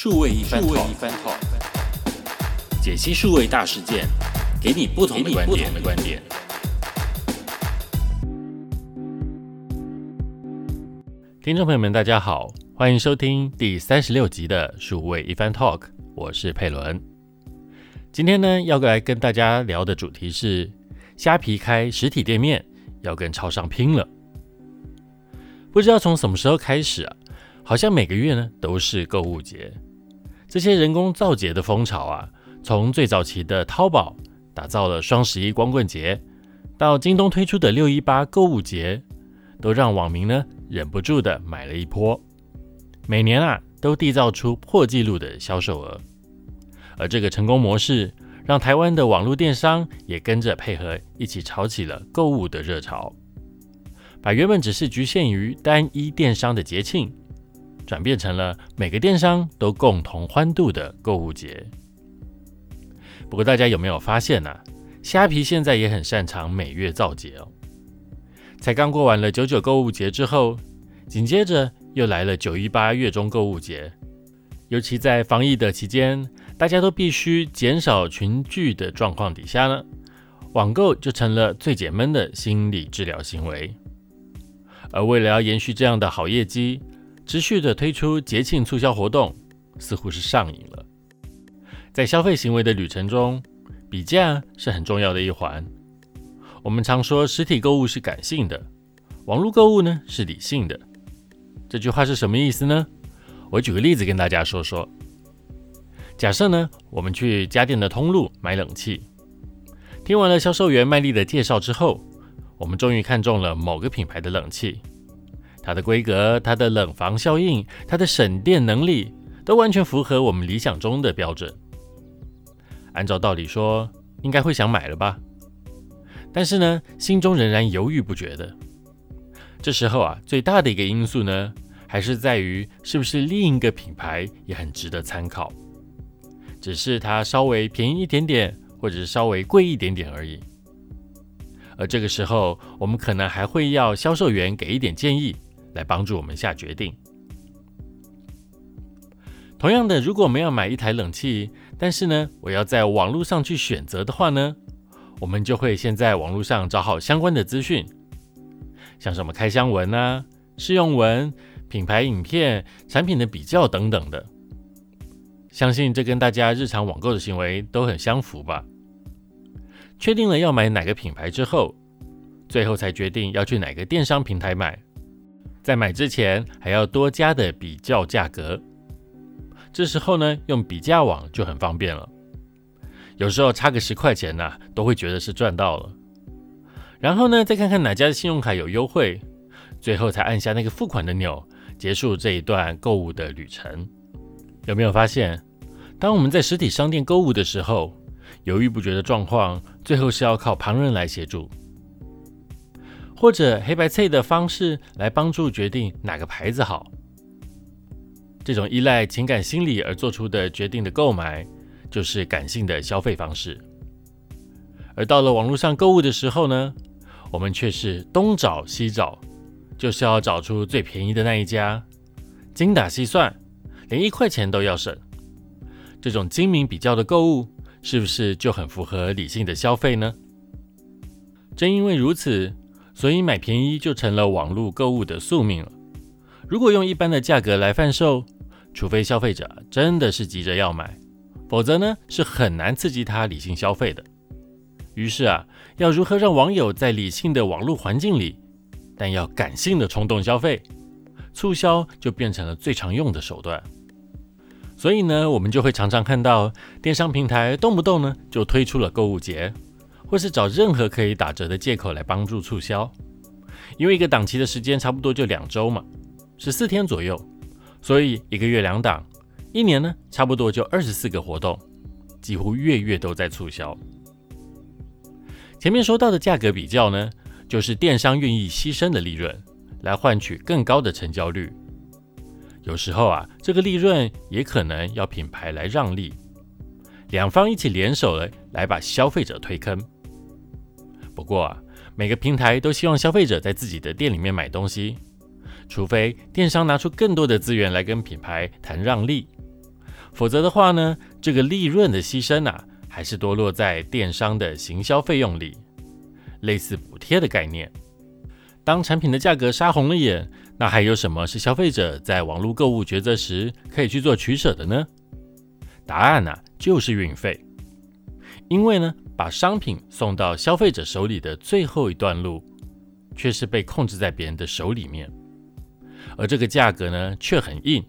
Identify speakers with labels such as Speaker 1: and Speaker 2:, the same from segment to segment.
Speaker 1: 数位一番 talk，解析数位大事件，给你不同的观点。听众朋友们，大家好，欢迎收听第三十六集的数位一番 talk，我是佩伦。今天呢，要来跟大家聊的主题是虾皮开实体店面，要跟超商拼了。不知道从什么时候开始啊，好像每个月呢都是购物节。这些人工造节的风潮啊，从最早期的淘宝打造了双十一光棍节，到京东推出的六一八购物节，都让网民呢忍不住的买了一波。每年啊都缔造出破纪录的销售额。而这个成功模式，让台湾的网络电商也跟着配合，一起炒起了购物的热潮。把原本只是局限于单一电商的节庆，转变成了每个电商都共同欢度的购物节。不过，大家有没有发现呢？虾皮现在也很擅长每月造节哦。才刚过完了九九购物节之后，紧接着又来了九一八月中购物节。尤其在防疫的期间，大家都必须减少群聚的状况底下呢，网购就成了最解闷的心理治疗行为。而为了要延续这样的好业绩，持续的推出节庆促销活动，似乎是上瘾了。在消费行为的旅程中，比价是很重要的一环。我们常说实体购物是感性的，网络购物呢是理性的。这句话是什么意思呢？我举个例子跟大家说说。假设呢，我们去家电的通路买冷气，听完了销售员卖力的介绍之后。我们终于看中了某个品牌的冷气，它的规格、它的冷房效应、它的省电能力，都完全符合我们理想中的标准。按照道理说，应该会想买了吧？但是呢，心中仍然犹豫不决的。这时候啊，最大的一个因素呢，还是在于是不是另一个品牌也很值得参考，只是它稍微便宜一点点，或者是稍微贵一点点而已。而这个时候，我们可能还会要销售员给一点建议，来帮助我们下决定。同样的，如果我们要买一台冷气，但是呢，我要在网络上去选择的话呢，我们就会先在网络上找好相关的资讯，像什么开箱文啊、试用文、品牌影片、产品的比较等等的。相信这跟大家日常网购的行为都很相符吧。确定了要买哪个品牌之后，最后才决定要去哪个电商平台买。在买之前还要多加的比较价格。这时候呢，用比价网就很方便了。有时候差个十块钱呢，都会觉得是赚到了。然后呢，再看看哪家的信用卡有优惠，最后才按下那个付款的钮，结束这一段购物的旅程。有没有发现，当我们在实体商店购物的时候，犹豫不决的状况，最后是要靠旁人来协助，或者黑白配的方式来帮助决定哪个牌子好。这种依赖情感心理而做出的决定的购买，就是感性的消费方式。而到了网络上购物的时候呢，我们却是东找西找，就是要找出最便宜的那一家，精打细算，连一块钱都要省。这种精明比较的购物。是不是就很符合理性的消费呢？正因为如此，所以买便宜就成了网络购物的宿命了。如果用一般的价格来贩售，除非消费者真的是急着要买，否则呢是很难刺激他理性消费的。于是啊，要如何让网友在理性的网络环境里，但要感性的冲动消费，促销就变成了最常用的手段。所以呢，我们就会常常看到电商平台动不动呢就推出了购物节，或是找任何可以打折的借口来帮助促销。因为一个档期的时间差不多就两周嘛，十四天左右，所以一个月两档，一年呢差不多就二十四个活动，几乎月月都在促销。前面说到的价格比较呢，就是电商愿意牺牲的利润，来换取更高的成交率。有时候啊，这个利润也可能要品牌来让利，两方一起联手了，来把消费者推坑。不过啊，每个平台都希望消费者在自己的店里面买东西，除非电商拿出更多的资源来跟品牌谈让利，否则的话呢，这个利润的牺牲啊，还是多落在电商的行销费用里，类似补贴的概念。当产品的价格杀红了眼，那还有什么是消费者在网络购物抉择时可以去做取舍的呢？答案呢，就是运费。因为呢，把商品送到消费者手里的最后一段路，却是被控制在别人的手里面，而这个价格呢，却很硬，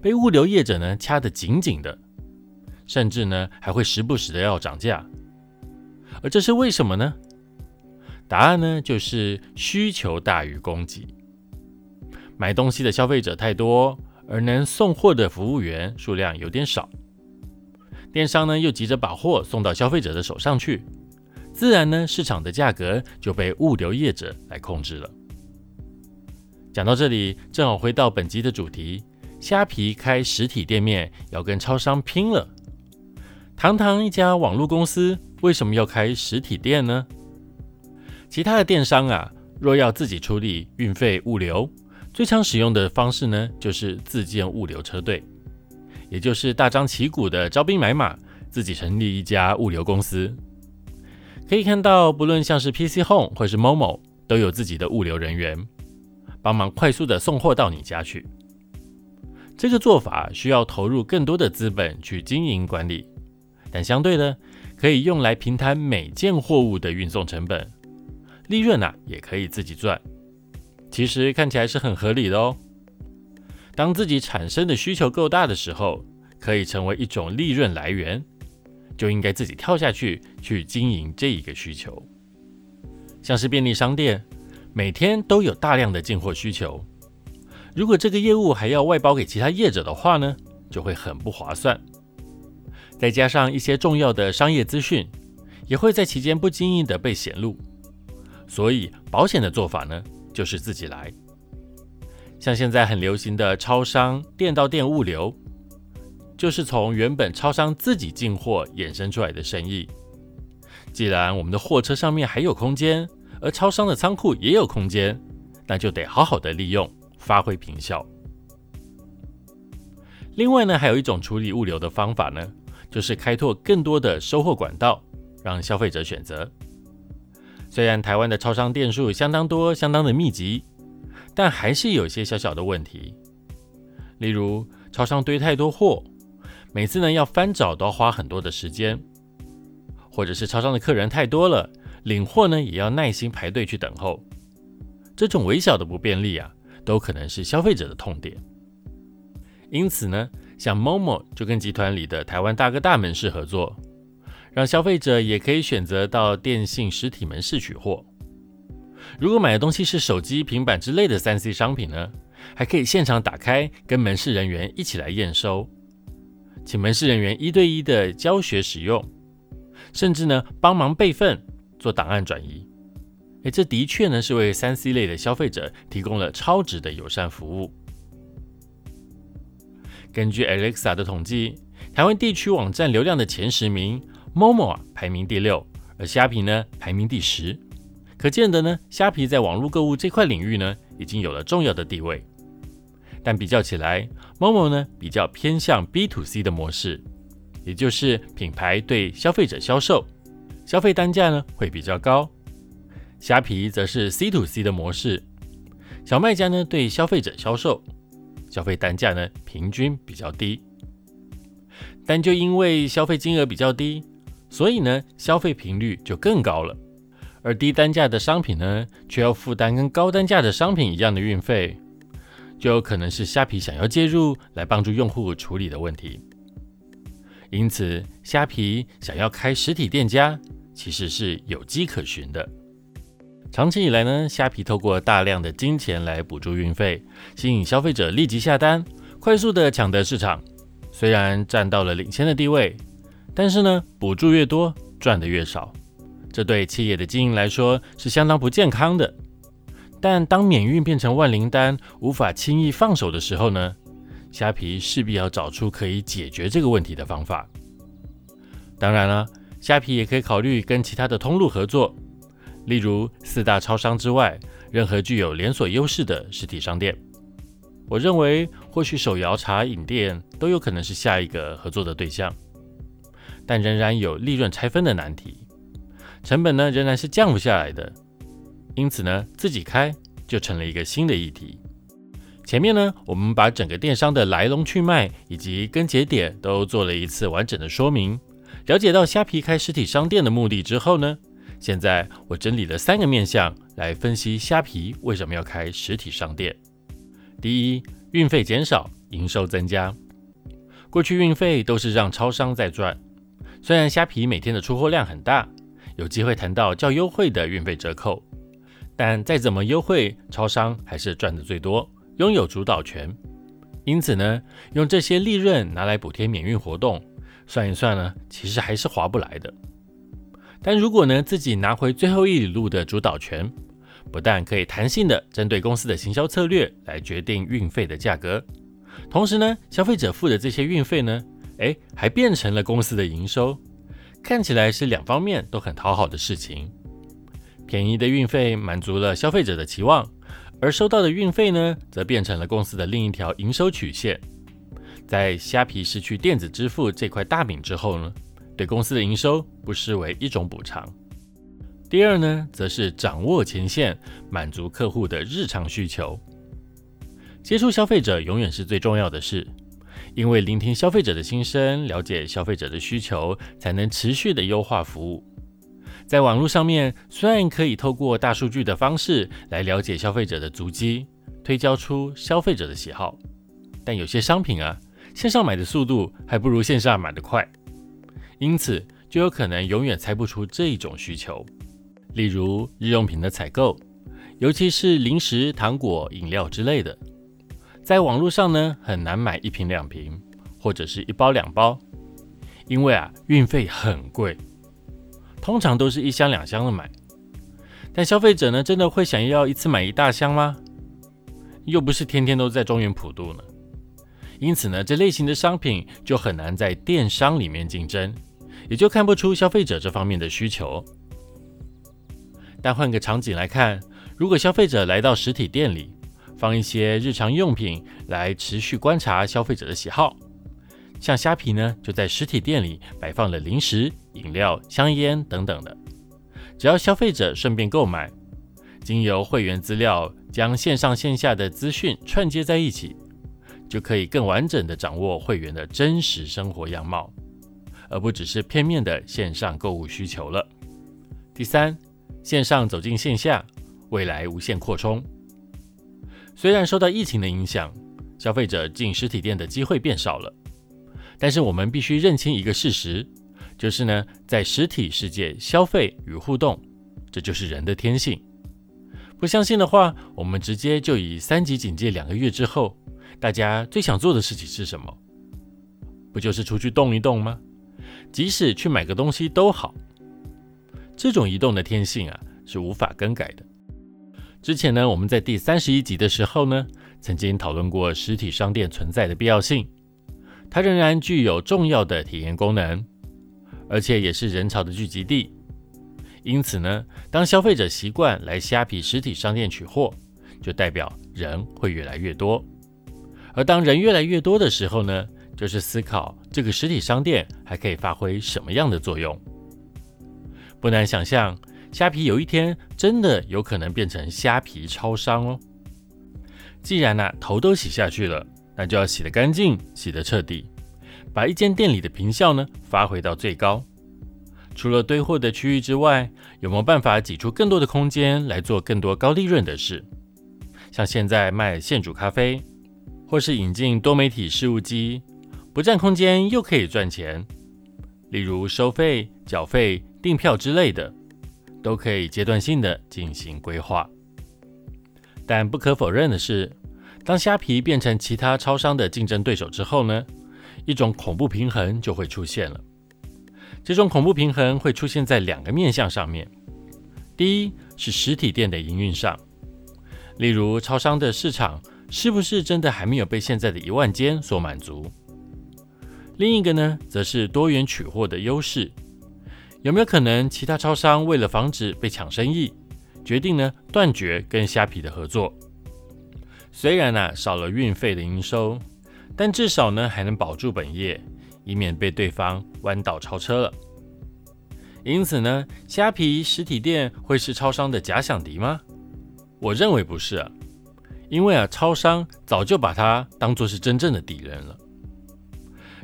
Speaker 1: 被物流业者呢掐得紧紧的，甚至呢还会时不时的要涨价。而这是为什么呢？答案呢，就是需求大于供给。买东西的消费者太多，而能送货的服务员数量有点少。电商呢又急着把货送到消费者的手上去，自然呢市场的价格就被物流业者来控制了。讲到这里，正好回到本集的主题：虾皮开实体店面要跟超商拼了。堂堂一家网络公司，为什么要开实体店呢？其他的电商啊，若要自己处理运费物流，最常使用的方式呢，就是自建物流车队，也就是大张旗鼓的招兵买马，自己成立一家物流公司。可以看到，不论像是 PC Home 或是 Momo，都有自己的物流人员，帮忙快速的送货到你家去。这个做法需要投入更多的资本去经营管理，但相对的，可以用来平摊每件货物的运送成本。利润呐，也可以自己赚，其实看起来是很合理的哦。当自己产生的需求够大的时候，可以成为一种利润来源，就应该自己跳下去去经营这一个需求。像是便利商店，每天都有大量的进货需求，如果这个业务还要外包给其他业者的话呢，就会很不划算。再加上一些重要的商业资讯，也会在期间不经意的被显露。所以，保险的做法呢，就是自己来。像现在很流行的超商店到店物流，就是从原本超商自己进货衍生出来的生意。既然我们的货车上面还有空间，而超商的仓库也有空间，那就得好好的利用，发挥平效。另外呢，还有一种处理物流的方法呢，就是开拓更多的收货管道，让消费者选择。虽然台湾的超商店数相当多、相当的密集，但还是有些小小的问题。例如，超商堆太多货，每次呢要翻找都要花很多的时间；或者是超商的客人太多了，领货呢也要耐心排队去等候。这种微小的不便利啊，都可能是消费者的痛点。因此呢，像 Momo 就跟集团里的台湾大哥大门市合作。让消费者也可以选择到电信实体门市取货。如果买的东西是手机、平板之类的三 C 商品呢，还可以现场打开，跟门市人员一起来验收，请门市人员一对一的教学使用，甚至呢帮忙备份、做档案转移。诶，这的确呢是为三 C 类的消费者提供了超值的友善服务。根据 Alexa 的统计，台湾地区网站流量的前十名。Momo 排名第六，而虾皮呢排名第十，可见得呢，虾皮在网络购物这块领域呢已经有了重要的地位。但比较起来，Momo 呢比较偏向 B to C 的模式，也就是品牌对消费者销售，消费单价呢会比较高；虾皮则是 C to C 的模式，小卖家呢对消费者销售，消费单价呢平均比较低。但就因为消费金额比较低，所以呢，消费频率就更高了，而低单价的商品呢，却要负担跟高单价的商品一样的运费，就有可能是虾皮想要介入来帮助用户处理的问题。因此，虾皮想要开实体店家，其实是有迹可循的。长期以来呢，虾皮透过大量的金钱来补助运费，吸引消费者立即下单，快速的抢得市场，虽然占到了领先的地位。但是呢，补助越多，赚的越少，这对企业的经营来说是相当不健康的。但当免运变成万灵丹，无法轻易放手的时候呢，虾皮势必要找出可以解决这个问题的方法。当然了，虾皮也可以考虑跟其他的通路合作，例如四大超商之外，任何具有连锁优势的实体商店。我认为或许手摇茶饮店都有可能是下一个合作的对象，但仍然有利润拆分的难题，成本呢仍然是降不下来的，因此呢自己开就成了一个新的议题。前面呢我们把整个电商的来龙去脉以及根节点都做了一次完整的说明，了解到虾皮开实体商店的目的之后呢，现在我整理了三个面向来分析虾皮为什么要开实体商店。第一，运费减少，营收增加。过去运费都是让超商在赚，虽然虾皮每天的出货量很大，有机会谈到较优惠的运费折扣，但再怎么优惠，超商还是赚的最多，拥有主导权。因此呢，用这些利润拿来补贴免运活动，算一算呢，其实还是划不来的。但如果呢，自己拿回最后一里路的主导权，不但可以弹性的针对公司的行销策略来决定运费的价格，同时呢，消费者付的这些运费呢，哎，还变成了公司的营收，看起来是两方面都很讨好的事情。便宜的运费满足了消费者的期望，而收到的运费呢，则变成了公司的另一条营收曲线。在虾皮失去电子支付这块大饼之后呢，对公司的营收不失为一种补偿。第二呢，则是掌握前线，满足客户的日常需求。接触消费者永远是最重要的事，因为聆听消费者的心声，了解消费者的需求，才能持续的优化服务。在网络上面，虽然可以透过大数据的方式来了解消费者的足迹，推敲出消费者的喜好，但有些商品啊，线上买的速度还不如线下买的快，因此就有可能永远猜不出这一种需求。例如日用品的采购，尤其是零食、糖果、饮料之类的，在网络上呢很难买一瓶两瓶，或者是一包两包，因为啊运费很贵，通常都是一箱两箱的买。但消费者呢真的会想要一次买一大箱吗？又不是天天都在中原普渡呢。因此呢这类型的商品就很难在电商里面竞争，也就看不出消费者这方面的需求。但换个场景来看，如果消费者来到实体店里，放一些日常用品来持续观察消费者的喜好，像虾皮呢，就在实体店里摆放了零食、饮料、香烟等等的。只要消费者顺便购买，经由会员资料将线上线下的资讯串接在一起，就可以更完整的掌握会员的真实生活样貌，而不只是片面的线上购物需求了。第三。线上走进线下，未来无限扩充。虽然受到疫情的影响，消费者进实体店的机会变少了，但是我们必须认清一个事实，就是呢，在实体世界消费与互动，这就是人的天性。不相信的话，我们直接就以三级警戒两个月之后，大家最想做的事情是什么？不就是出去动一动吗？即使去买个东西都好。这种移动的天性啊，是无法更改的。之前呢，我们在第三十一集的时候呢，曾经讨论过实体商店存在的必要性。它仍然具有重要的体验功能，而且也是人潮的聚集地。因此呢，当消费者习惯来虾皮实体商店取货，就代表人会越来越多。而当人越来越多的时候呢，就是思考这个实体商店还可以发挥什么样的作用。不难想象，虾皮有一天真的有可能变成虾皮超商哦。既然呢头都洗下去了，那就要洗得干净，洗得彻底，把一间店里的平效呢发挥到最高。除了堆货的区域之外，有没有办法挤出更多的空间来做更多高利润的事？像现在卖现煮咖啡，或是引进多媒体事务机，不占空间又可以赚钱。例如收费、缴费。订票之类的，都可以阶段性的进行规划。但不可否认的是，当虾皮变成其他超商的竞争对手之后呢，一种恐怖平衡就会出现了。这种恐怖平衡会出现在两个面向上面。第一是实体店的营运上，例如超商的市场是不是真的还没有被现在的一万间所满足？另一个呢，则是多元取货的优势。有没有可能，其他超商为了防止被抢生意，决定呢断绝跟虾皮的合作？虽然呢少了运费的营收，但至少呢还能保住本业，以免被对方弯道超车了。因此呢，虾皮实体店会是超商的假想敌吗？我认为不是，因为啊，超商早就把它当作是真正的敌人了。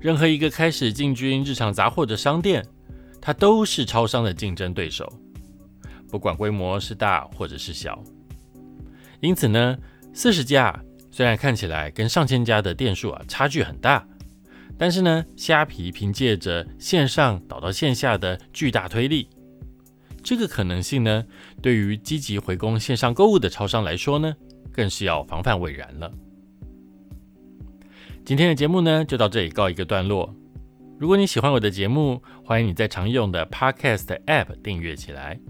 Speaker 1: 任何一个开始进军日常杂货的商店，它都是超商的竞争对手，不管规模是大或者是小。因此呢，四十家虽然看起来跟上千家的店数啊差距很大。但是呢，虾皮凭借着线上导到线下的巨大推力，这个可能性呢，对于积极回攻线上购物的超商来说呢，更是要防范未然了。今天的节目呢，就到这里告一个段落。如果你喜欢我的节目，欢迎你在常用的 Podcast App 订阅起来。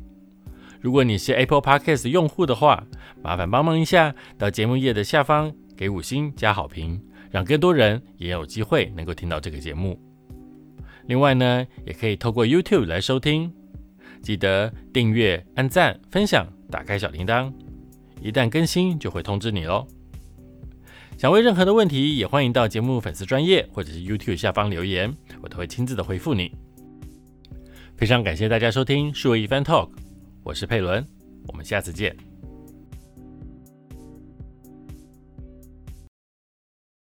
Speaker 1: 如果你是 Apple Podcast 用户的话，麻烦帮忙一下，到节目页的下方给五星加好评。让更多人也有机会能够听到这个节目。另外呢，也可以透过 YouTube 来收听。记得订阅、按赞、分享、打开小铃铛，一旦更新就会通知你喽。想问任何的问题，也欢迎到节目粉丝专业或者是 YouTube 下方留言，我都会亲自的回复你。非常感谢大家收听数位一番 Talk，我是佩伦，我们下次见。